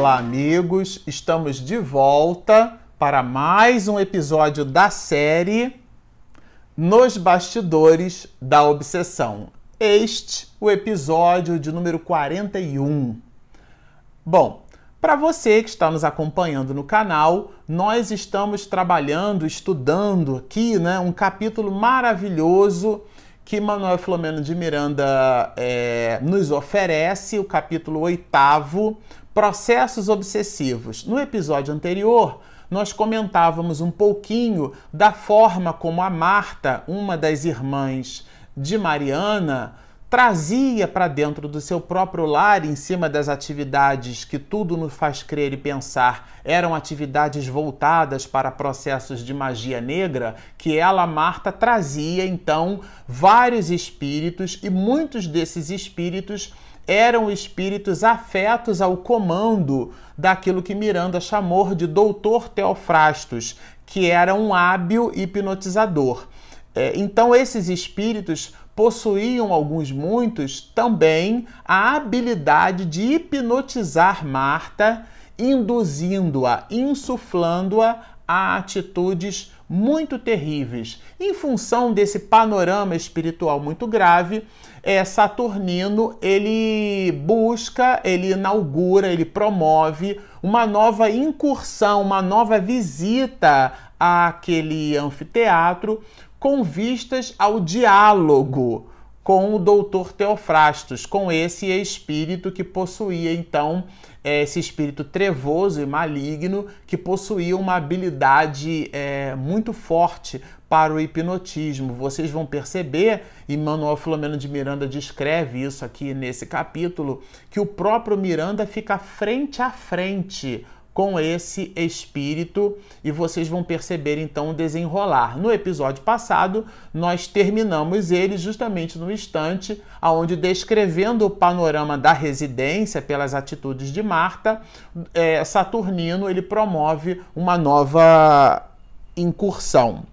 Olá, amigos! Estamos de volta para mais um episódio da série Nos Bastidores da Obsessão. Este, o episódio de número 41. Bom, para você que está nos acompanhando no canal, nós estamos trabalhando, estudando aqui né, um capítulo maravilhoso que Manuel Filomeno de Miranda é, nos oferece, o capítulo oitavo, Processos Obsessivos. No episódio anterior, nós comentávamos um pouquinho da forma como a Marta, uma das irmãs de Mariana, trazia para dentro do seu próprio lar, em cima das atividades que tudo nos faz crer e pensar eram atividades voltadas para processos de magia negra, que ela, Marta, trazia então vários espíritos e muitos desses espíritos eram espíritos afetos ao comando daquilo que Miranda chamou de Doutor Teofrastos, que era um hábil hipnotizador. É, então, esses espíritos possuíam alguns muitos também a habilidade de hipnotizar Marta, induzindo-a, insuflando-a a atitudes muito terríveis. Em função desse panorama espiritual muito grave, é, Saturnino ele busca, ele inaugura, ele promove uma nova incursão, uma nova visita àquele anfiteatro com vistas ao diálogo com o doutor Teofrastos, com esse espírito que possuía então é, esse espírito trevoso e maligno que possuía uma habilidade é, muito forte para o hipnotismo. Vocês vão perceber, e Manuel Filomeno de Miranda descreve isso aqui nesse capítulo, que o próprio Miranda fica frente a frente com esse espírito e vocês vão perceber então o desenrolar. No episódio passado, nós terminamos ele justamente no instante aonde descrevendo o panorama da residência pelas atitudes de Marta, é, Saturnino ele promove uma nova incursão.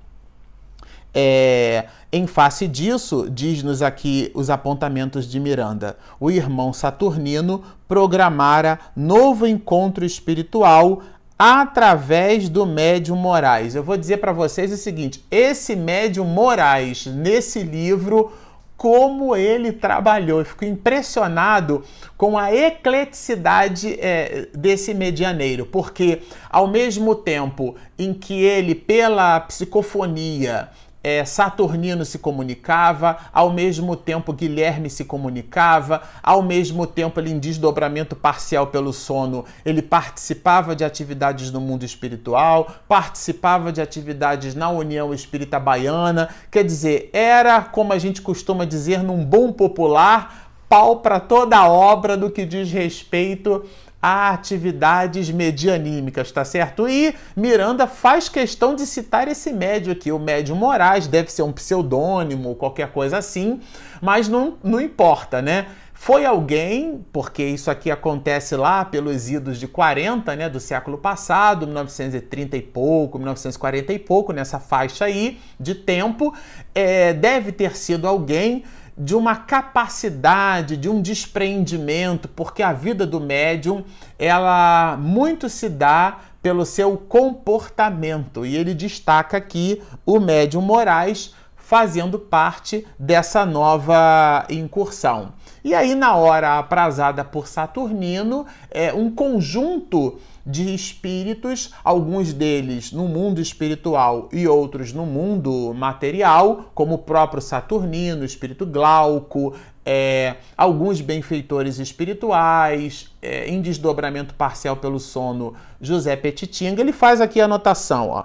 É, em face disso, diz-nos aqui os apontamentos de Miranda, o irmão Saturnino programara novo encontro espiritual através do médium Moraes. Eu vou dizer para vocês o seguinte: esse médium Moraes, nesse livro, como ele trabalhou. Eu fico impressionado com a ecleticidade é, desse medianeiro, porque ao mesmo tempo em que ele, pela psicofonia, é, Saturnino se comunicava, ao mesmo tempo Guilherme se comunicava, ao mesmo tempo ele em desdobramento parcial pelo sono, ele participava de atividades no mundo espiritual, participava de atividades na União Espírita Baiana, quer dizer, era como a gente costuma dizer num bom popular, pau para toda a obra do que diz respeito a atividades medianímicas, tá certo? E Miranda faz questão de citar esse médio aqui, o médio Moraes, deve ser um pseudônimo qualquer coisa assim, mas não, não importa, né? Foi alguém, porque isso aqui acontece lá pelos idos de 40, né, do século passado, 1930 e pouco, 1940 e pouco, nessa faixa aí de tempo, é, deve ter sido alguém de uma capacidade, de um despreendimento, porque a vida do médium, ela muito se dá pelo seu comportamento. E ele destaca aqui o médium Moraes fazendo parte dessa nova incursão. E aí, na hora aprazada por Saturnino, é um conjunto de espíritos, alguns deles no mundo espiritual e outros no mundo material, como o próprio Saturnino, o espírito Glauco, é, alguns benfeitores espirituais, é, em desdobramento parcial pelo sono, José Petitinga. Ele faz aqui a anotação, ó.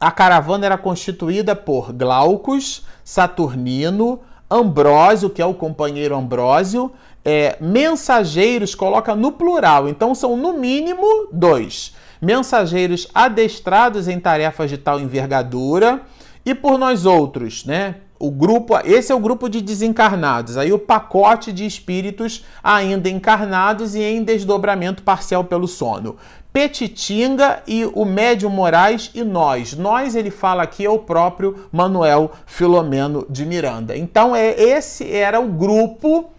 A caravana era constituída por Glaucus, Saturnino, Ambrósio, que é o companheiro Ambrósio, é, mensageiros, coloca no plural, então são no mínimo dois. Mensageiros adestrados em tarefas de tal envergadura, e por nós outros, né? O grupo, esse é o grupo de desencarnados. Aí o pacote de espíritos ainda encarnados e em desdobramento parcial pelo sono. Petitinga e o médium Moraes e nós. Nós, ele fala aqui, é o próprio Manuel Filomeno de Miranda. Então, é esse era o grupo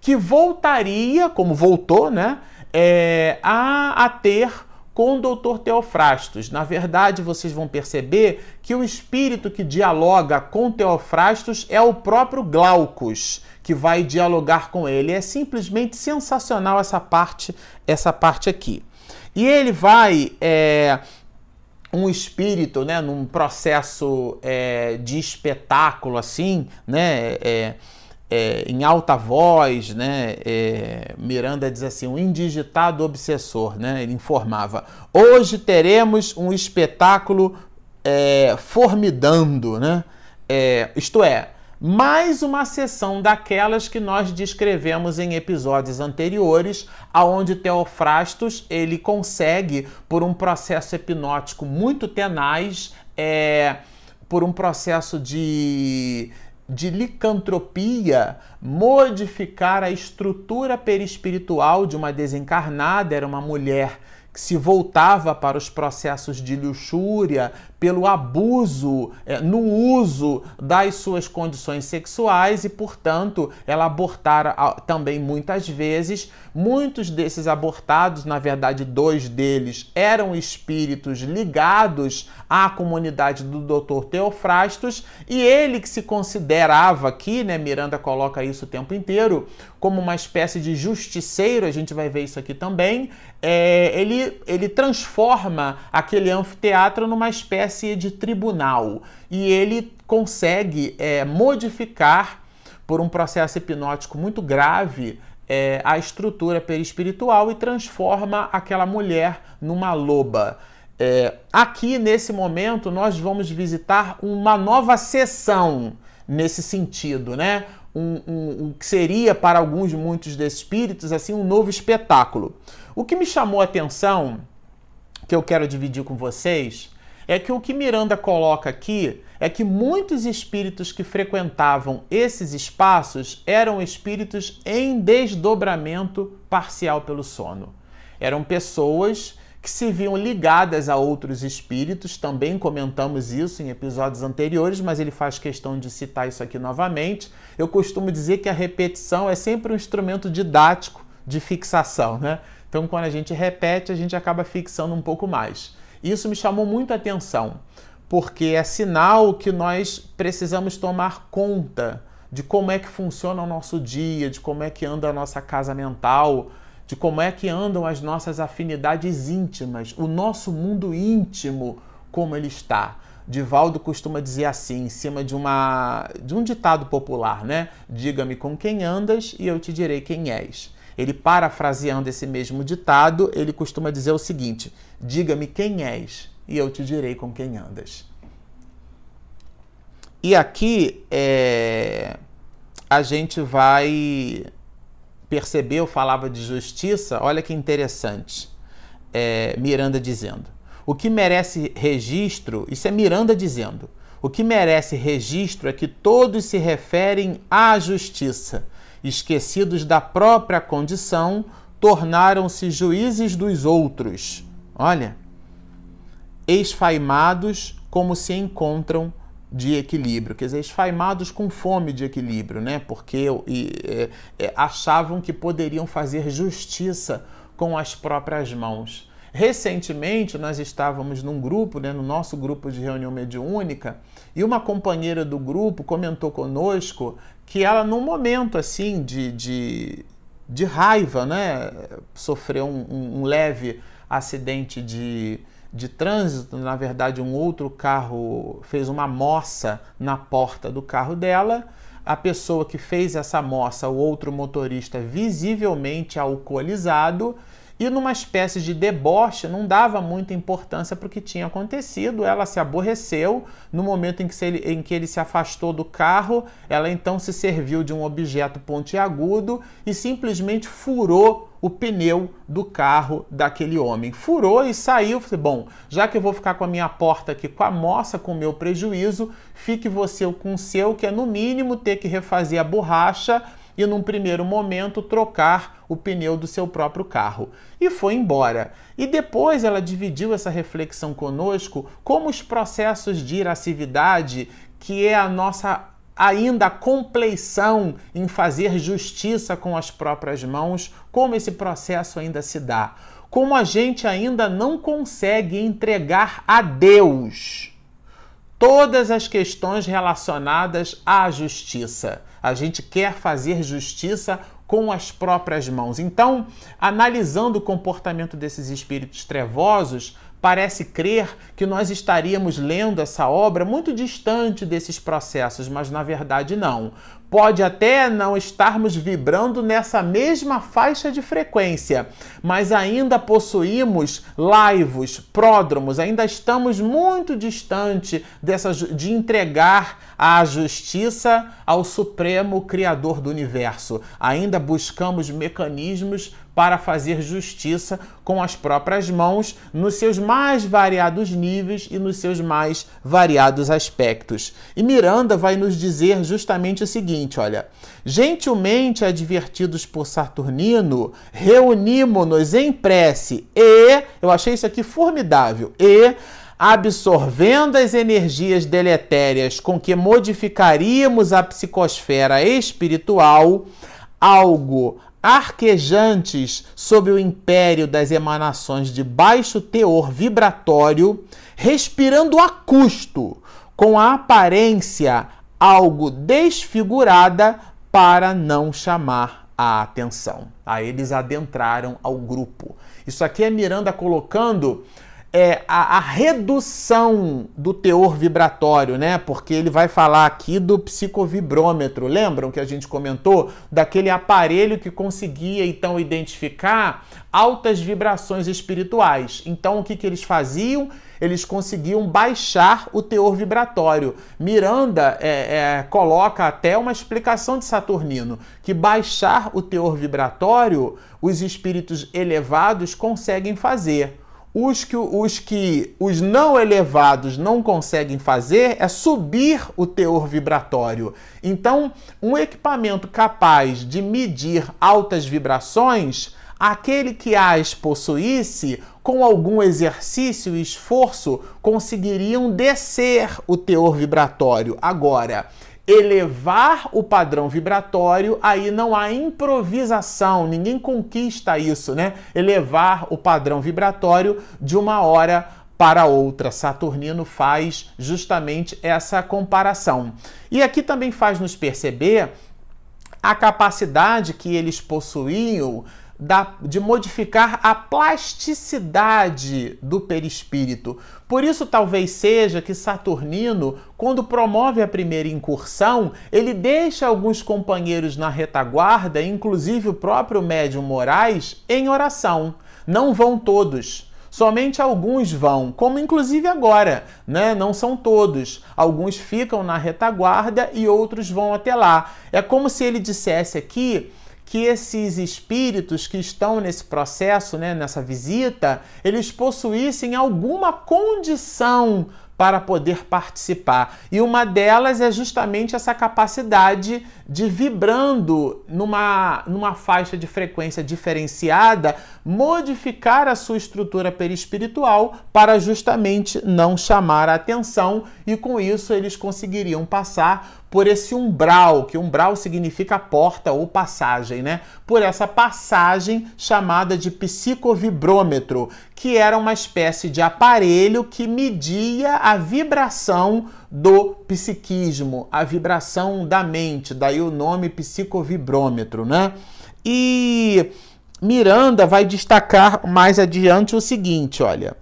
que voltaria, como voltou, né? é, a, a ter com o Dr. Teofrastos. Na verdade, vocês vão perceber que o espírito que dialoga com Teofrastos é o próprio Glaucus, que vai dialogar com ele. É simplesmente sensacional essa parte, essa parte aqui. E ele vai é, um espírito, né, num processo é, de espetáculo assim, né, é, é, em alta voz, né, é, Miranda diz assim, um indigitado obsessor, né, ele informava, hoje teremos um espetáculo é, formidando, né, é, isto é, mais uma sessão daquelas que nós descrevemos em episódios anteriores, aonde Teofrastos ele consegue, por um processo hipnótico muito tenaz, é, por um processo de de licantropia modificar a estrutura perispiritual de uma desencarnada, era uma mulher que se voltava para os processos de luxúria, pelo abuso é, no uso das suas condições sexuais e, portanto, ela abortara também muitas vezes. Muitos desses abortados, na verdade, dois deles eram espíritos ligados à comunidade do Dr. Teofrastos e ele que se considerava aqui, né, Miranda coloca isso o tempo inteiro, como uma espécie de justiceiro, a gente vai ver isso aqui também, é, ele, ele transforma aquele anfiteatro numa espécie espécie de tribunal e ele consegue é, modificar, por um processo hipnótico muito grave, é, a estrutura perispiritual e transforma aquela mulher numa loba. É, aqui, nesse momento, nós vamos visitar uma nova sessão nesse sentido, né? Um, um, um, que seria para alguns, muitos desses espíritos, assim, um novo espetáculo. O que me chamou a atenção, que eu quero dividir com vocês, é que o que Miranda coloca aqui é que muitos espíritos que frequentavam esses espaços eram espíritos em desdobramento parcial pelo sono. Eram pessoas que se viam ligadas a outros espíritos, também comentamos isso em episódios anteriores, mas ele faz questão de citar isso aqui novamente. Eu costumo dizer que a repetição é sempre um instrumento didático de fixação, né? Então, quando a gente repete, a gente acaba fixando um pouco mais. Isso me chamou muito a atenção, porque é sinal que nós precisamos tomar conta de como é que funciona o nosso dia, de como é que anda a nossa casa mental, de como é que andam as nossas afinidades íntimas, o nosso mundo íntimo, como ele está. Divaldo costuma dizer assim, em cima de, uma, de um ditado popular, né? Diga-me com quem andas e eu te direi quem és. Ele, parafraseando esse mesmo ditado, ele costuma dizer o seguinte: Diga-me quem és, e eu te direi com quem andas. E aqui é, a gente vai perceber, eu falava de justiça, olha que interessante. É, Miranda dizendo: o que merece registro, isso é Miranda dizendo, o que merece registro é que todos se referem à justiça esquecidos da própria condição, tornaram-se juízes dos outros. Olha, esfaimados como se encontram de equilíbrio, quer dizer, esfaimados com fome de equilíbrio, né? Porque e, é, é, achavam que poderiam fazer justiça com as próprias mãos. Recentemente, nós estávamos num grupo, né, no nosso grupo de reunião mediúnica, e uma companheira do grupo comentou conosco que ela, num momento assim de, de, de raiva, né, sofreu um, um leve acidente de, de trânsito. Na verdade, um outro carro fez uma moça na porta do carro dela. A pessoa que fez essa moça, o outro motorista, visivelmente alcoolizado, e numa espécie de deboche, não dava muita importância para o que tinha acontecido. Ela se aborreceu no momento em que, ele, em que ele se afastou do carro. Ela então se serviu de um objeto pontiagudo e simplesmente furou o pneu do carro daquele homem. Furou e saiu. Falei, bom, já que eu vou ficar com a minha porta aqui com a moça, com o meu prejuízo, fique você com o seu, que é no mínimo ter que refazer a borracha e, num primeiro momento, trocar o pneu do seu próprio carro. E foi embora. E depois ela dividiu essa reflexão conosco como os processos de irascividade, que é a nossa ainda compleição em fazer justiça com as próprias mãos, como esse processo ainda se dá. Como a gente ainda não consegue entregar a Deus todas as questões relacionadas à justiça. A gente quer fazer justiça com as próprias mãos. Então, analisando o comportamento desses espíritos trevosos, parece crer que nós estaríamos lendo essa obra muito distante desses processos, mas na verdade não. Pode até não estarmos vibrando nessa mesma faixa de frequência, mas ainda possuímos laivos, pródromos, ainda estamos muito distante dessa, de entregar a justiça ao Supremo Criador do Universo. Ainda buscamos mecanismos para fazer justiça com as próprias mãos nos seus mais variados níveis e nos seus mais variados aspectos. E Miranda vai nos dizer justamente o seguinte, olha: gentilmente advertidos por Saturnino, reunimos-nos em prece e, eu achei isso aqui formidável, e absorvendo as energias deletérias com que modificaríamos a psicosfera espiritual, algo arquejantes sob o império das emanações de baixo teor vibratório, respirando a custo, com a aparência algo desfigurada para não chamar a atenção. Aí eles adentraram ao grupo. Isso aqui é Miranda colocando é, a, a, redução do teor vibratório, né? Porque ele vai falar aqui do psicovibrômetro. Lembram que a gente comentou daquele aparelho que conseguia então identificar altas vibrações espirituais. Então o que, que eles faziam? Eles conseguiam baixar o teor vibratório. Miranda é, é, coloca até uma explicação de Saturnino que baixar o teor vibratório os espíritos elevados conseguem fazer. Os que, os que os não elevados não conseguem fazer é subir o teor vibratório. Então, um equipamento capaz de medir altas vibrações, aquele que as possuísse, com algum exercício e esforço, conseguiriam descer o teor vibratório. Agora, elevar o padrão vibratório, aí não há improvisação, ninguém conquista isso, né? Elevar o padrão vibratório de uma hora para outra. Saturnino faz justamente essa comparação. E aqui também faz nos perceber a capacidade que eles possuíam da, de modificar a plasticidade do perispírito. Por isso, talvez seja que Saturnino, quando promove a primeira incursão, ele deixa alguns companheiros na retaguarda, inclusive o próprio médium Moraes, em oração. Não vão todos. Somente alguns vão, como inclusive agora, né? Não são todos. Alguns ficam na retaguarda e outros vão até lá. É como se ele dissesse aqui que esses espíritos que estão nesse processo, né, nessa visita, eles possuíssem alguma condição para poder participar. E uma delas é justamente essa capacidade de vibrando numa, numa faixa de frequência diferenciada, modificar a sua estrutura perispiritual para justamente não chamar a atenção e com isso eles conseguiriam passar por esse umbral, que umbral significa porta ou passagem, né? Por essa passagem chamada de psicovibrômetro, que era uma espécie de aparelho que media a vibração do psiquismo, a vibração da mente, daí o nome psicovibrômetro, né? E Miranda vai destacar mais adiante o seguinte, olha.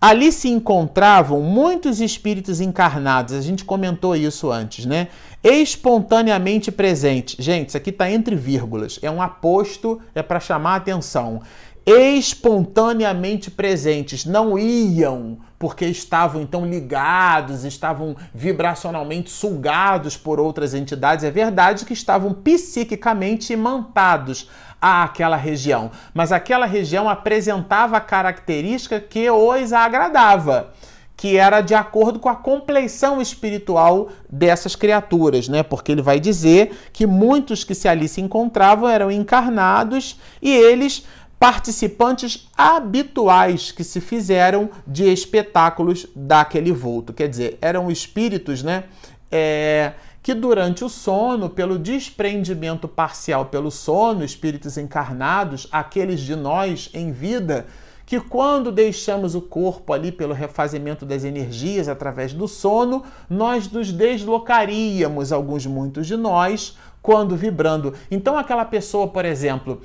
Ali se encontravam muitos espíritos encarnados, a gente comentou isso antes, né? Espontaneamente presentes. Gente, isso aqui está entre vírgulas, é um aposto, é para chamar a atenção. Espontaneamente presentes, não iam porque estavam então ligados, estavam vibracionalmente sugados por outras entidades. É verdade que estavam psiquicamente imantados àquela região, mas aquela região apresentava a característica que os agradava que era de acordo com a compleição espiritual dessas criaturas, né? Porque ele vai dizer que muitos que se ali se encontravam eram encarnados e eles participantes habituais que se fizeram de espetáculos daquele vulto. Quer dizer, eram espíritos, né? É, que durante o sono, pelo desprendimento parcial pelo sono, espíritos encarnados, aqueles de nós em vida, que quando deixamos o corpo ali pelo refazimento das energias através do sono, nós nos deslocaríamos, alguns muitos de nós, quando vibrando. Então aquela pessoa, por exemplo,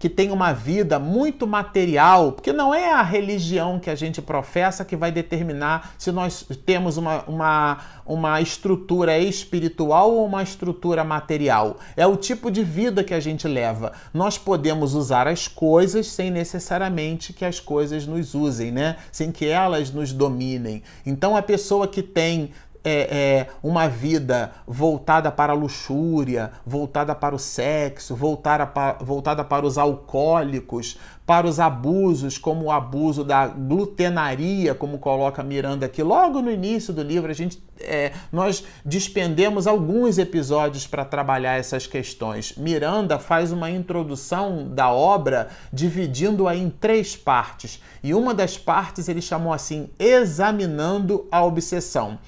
que tem uma vida muito material, porque não é a religião que a gente professa que vai determinar se nós temos uma, uma, uma estrutura espiritual ou uma estrutura material. É o tipo de vida que a gente leva. Nós podemos usar as coisas sem necessariamente que as coisas nos usem, né? Sem que elas nos dominem. Então a pessoa que tem é, é, uma vida voltada para a luxúria, voltada para o sexo, voltada para, voltada para os alcoólicos, para os abusos, como o abuso da glutenaria, como coloca Miranda aqui. Logo no início do livro, a gente, é, nós despendemos alguns episódios para trabalhar essas questões. Miranda faz uma introdução da obra dividindo-a em três partes. E uma das partes ele chamou assim: Examinando a Obsessão.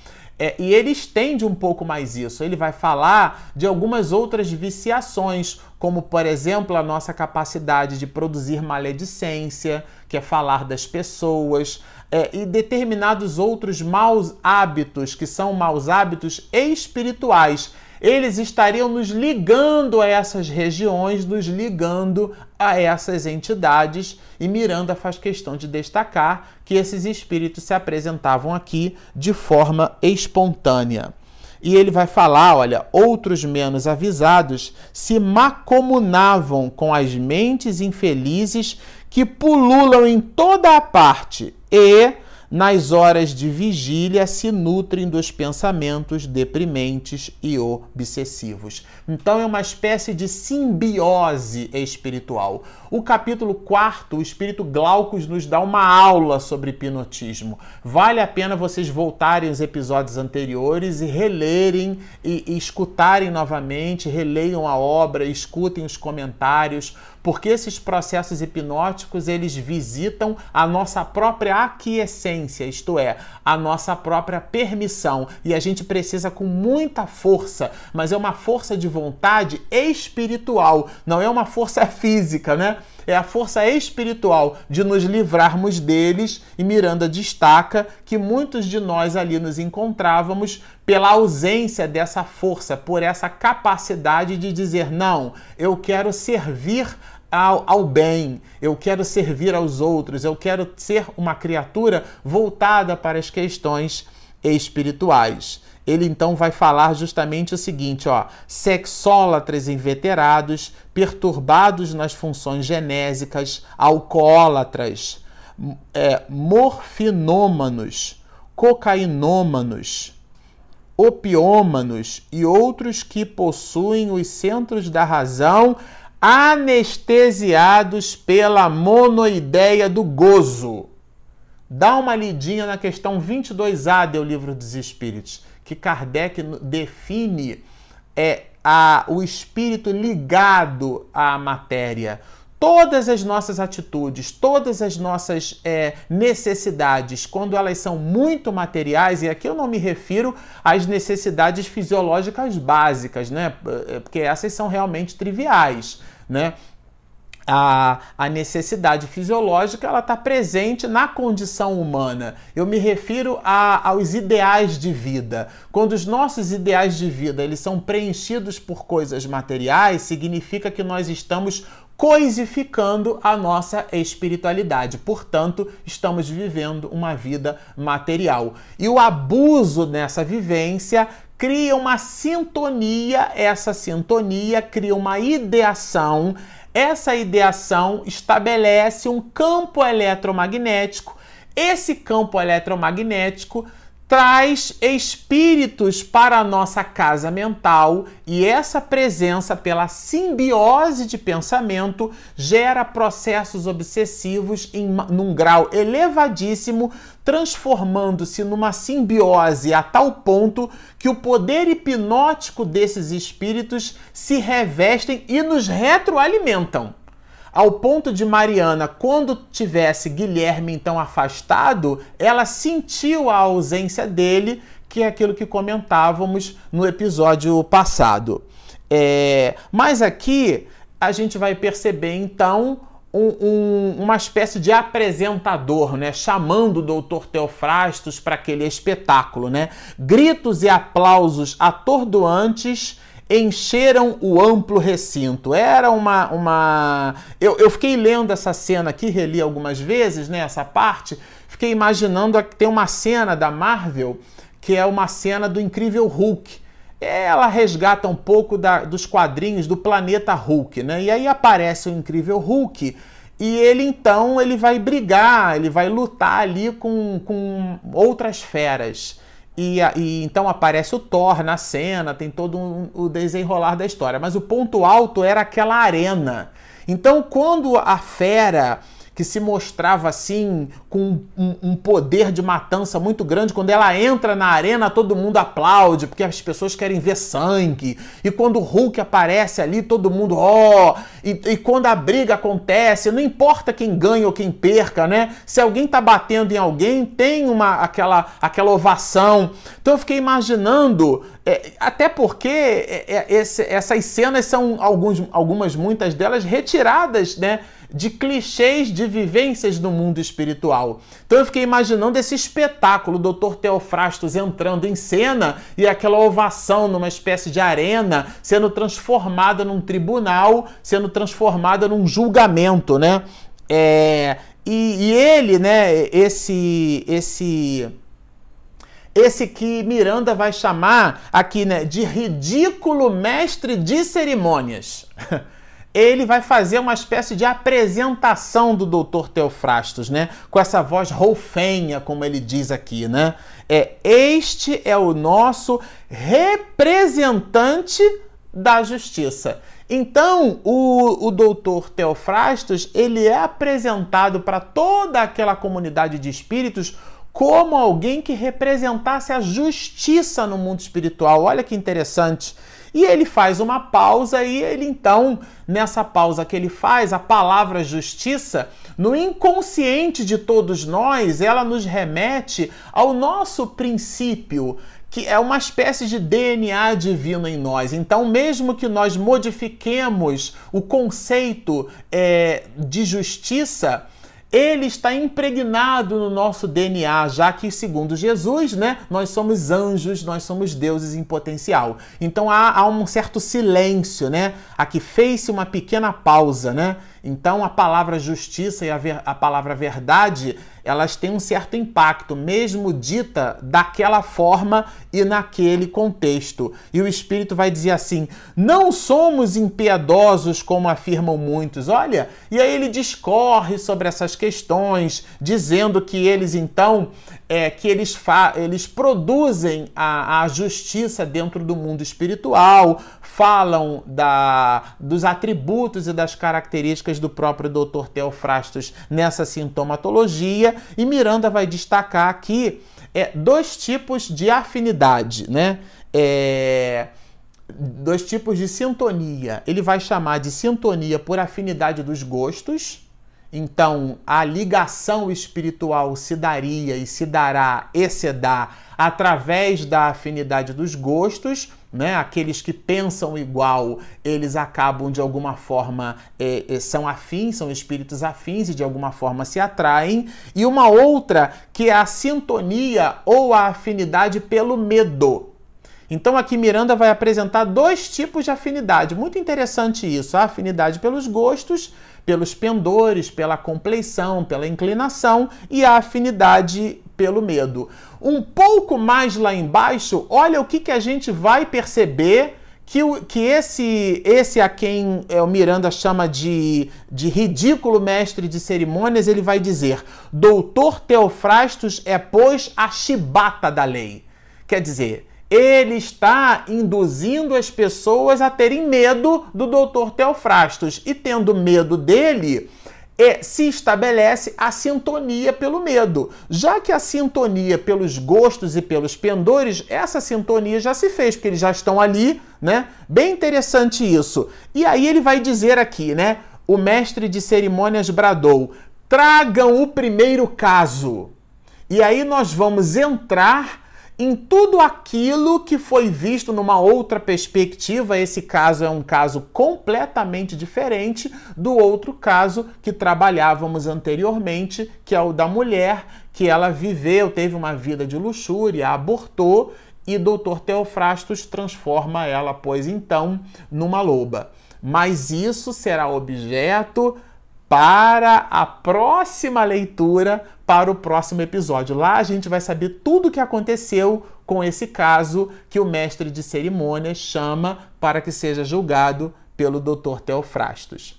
É, e ele estende um pouco mais isso. Ele vai falar de algumas outras viciações, como, por exemplo, a nossa capacidade de produzir maledicência, que é falar das pessoas, é, e determinados outros maus hábitos, que são maus hábitos espirituais eles estariam nos ligando a essas regiões, nos ligando a essas entidades, e Miranda faz questão de destacar que esses espíritos se apresentavam aqui de forma espontânea. E ele vai falar: olha, outros menos avisados se macomunavam com as mentes infelizes que pululam em toda a parte e nas horas de vigília se nutrem dos pensamentos deprimentes e obsessivos. Então é uma espécie de simbiose espiritual. O capítulo 4, o espírito Glaucus nos dá uma aula sobre hipnotismo. Vale a pena vocês voltarem os episódios anteriores e relerem e, e escutarem novamente, releiam a obra, escutem os comentários, porque esses processos hipnóticos eles visitam a nossa própria aquiescência, isto é, a nossa própria permissão. E a gente precisa com muita força, mas é uma força de vontade espiritual, não é uma força física, né? É a força espiritual de nos livrarmos deles, e Miranda destaca que muitos de nós ali nos encontrávamos pela ausência dessa força, por essa capacidade de dizer: não, eu quero servir ao, ao, bem, eu quero servir aos outros, eu quero ser uma criatura voltada para as questões espirituais ele então vai falar justamente o seguinte, ó, sexólatras inveterados, perturbados nas funções genésicas, alcoólatras, é, morfinômanos, cocainômanos, opiômanos e outros que possuem os centros da razão anestesiados pela monoideia do gozo. Dá uma lidinha na questão 22A do Livro dos Espíritos que Kardec define é a, o espírito ligado à matéria. Todas as nossas atitudes, todas as nossas é, necessidades, quando elas são muito materiais, e aqui eu não me refiro às necessidades fisiológicas básicas, né? Porque essas são realmente triviais, né? A, a necessidade fisiológica ela está presente na condição humana. Eu me refiro a, aos ideais de vida. Quando os nossos ideais de vida eles são preenchidos por coisas materiais, significa que nós estamos coisificando a nossa espiritualidade. Portanto, estamos vivendo uma vida material. E o abuso nessa vivência cria uma sintonia, essa sintonia cria uma ideação essa ideação estabelece um campo eletromagnético. Esse campo eletromagnético traz espíritos para a nossa casa mental e essa presença, pela simbiose de pensamento, gera processos obsessivos em num grau elevadíssimo, transformando-se numa simbiose a tal ponto que o poder hipnótico desses espíritos se revestem e nos retroalimentam. Ao ponto de Mariana, quando tivesse Guilherme então afastado, ela sentiu a ausência dele, que é aquilo que comentávamos no episódio passado. É, mas aqui a gente vai perceber então um, um, uma espécie de apresentador, né, chamando o doutor Teofrastos para aquele espetáculo, né? Gritos e aplausos atordoantes encheram o amplo recinto. Era uma. uma... Eu, eu fiquei lendo essa cena aqui, reli algumas vezes, né? Essa parte. Fiquei imaginando que tem uma cena da Marvel que é uma cena do Incrível Hulk. Ela resgata um pouco da, dos quadrinhos do planeta Hulk, né? E aí aparece o Incrível Hulk e ele então ele vai brigar, ele vai lutar ali com, com outras feras. E, e, então aparece o Thor na cena, tem todo um, o desenrolar da história. Mas o ponto alto era aquela arena. Então, quando a fera que se mostrava assim com um, um, poder de matança muito grande. Quando ela entra na arena, todo mundo aplaude, porque as pessoas querem ver sangue. E quando o Hulk aparece ali, todo mundo, ó. Oh! E, e, quando a briga acontece, não importa quem ganha ou quem perca, né? Se alguém tá batendo em alguém, tem uma aquela, aquela ovação. Então eu fiquei imaginando é, até porque é, é, esse, essas cenas são alguns, algumas, muitas delas retiradas, né? De clichês de vivências do mundo espiritual. Então eu fiquei imaginando esse espetáculo, o Dr. Teofrastos entrando em cena e aquela ovação numa espécie de arena sendo transformada num tribunal, sendo transformada num julgamento, né? É, e, e ele, né, esse, esse esse que Miranda vai chamar aqui né, de ridículo mestre de cerimônias. ele vai fazer uma espécie de apresentação do Dr. Teofrastos, né? Com essa voz roufenha, como ele diz aqui, né? É, este é o nosso representante da justiça. Então, o, o doutor Teofrastos, ele é apresentado para toda aquela comunidade de espíritos como alguém que representasse a justiça no mundo espiritual. Olha que interessante. E ele faz uma pausa e ele então, nessa pausa que ele faz, a palavra justiça, no inconsciente de todos nós, ela nos remete ao nosso princípio, que é uma espécie de DNA divino em nós. Então, mesmo que nós modifiquemos o conceito é, de justiça, ele está impregnado no nosso DNA, já que, segundo Jesus, né, nós somos anjos, nós somos deuses em potencial. Então há, há um certo silêncio, né? Aqui fez-se uma pequena pausa, né? Então a palavra justiça e a, ver, a palavra verdade elas têm um certo impacto, mesmo dita daquela forma e naquele contexto. E o Espírito vai dizer assim: não somos impiedosos como afirmam muitos. Olha, e aí ele discorre sobre essas questões, dizendo que eles então é, que eles, eles produzem a, a justiça dentro do mundo espiritual, falam da, dos atributos e das características do próprio Dr. Teofrastos nessa sintomatologia, e Miranda vai destacar aqui é, dois tipos de afinidade, né? É, dois tipos de sintonia. Ele vai chamar de sintonia por afinidade dos gostos, então, a ligação espiritual se daria e se dará e se dá através da afinidade dos gostos, né? Aqueles que pensam igual, eles acabam de alguma forma é, é, são afins, são espíritos afins e de alguma forma se atraem. E uma outra que é a sintonia ou a afinidade pelo medo. Então aqui Miranda vai apresentar dois tipos de afinidade. Muito interessante isso, a afinidade pelos gostos pelos pendores, pela compleição, pela inclinação e a afinidade pelo medo. Um pouco mais lá embaixo, olha o que, que a gente vai perceber que, o, que esse, esse a quem é, o Miranda chama de, de ridículo mestre de cerimônias, ele vai dizer: Doutor Teofrastos é, pois, a chibata da lei. Quer dizer, ele está induzindo as pessoas a terem medo do Dr. Teofrastos e tendo medo dele, é, se estabelece a sintonia pelo medo. Já que a sintonia pelos gostos e pelos pendores, essa sintonia já se fez, porque eles já estão ali, né? Bem interessante isso. E aí ele vai dizer aqui, né? o mestre de cerimônias bradou: tragam o primeiro caso. E aí nós vamos entrar em tudo aquilo que foi visto numa outra perspectiva. Esse caso é um caso completamente diferente do outro caso que trabalhávamos anteriormente, que é o da mulher que ela viveu, teve uma vida de luxúria, abortou e Dr. Teofrastos transforma ela, pois então, numa loba. Mas isso será objeto para a próxima leitura, para o próximo episódio. Lá a gente vai saber tudo o que aconteceu com esse caso que o mestre de cerimônias chama para que seja julgado pelo Dr. Teofrastos.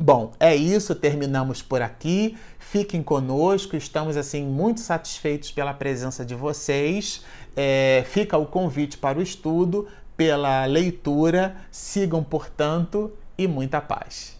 Bom, é isso, terminamos por aqui. Fiquem conosco, estamos assim muito satisfeitos pela presença de vocês. É, fica o convite para o estudo, pela leitura. Sigam, portanto, e muita paz.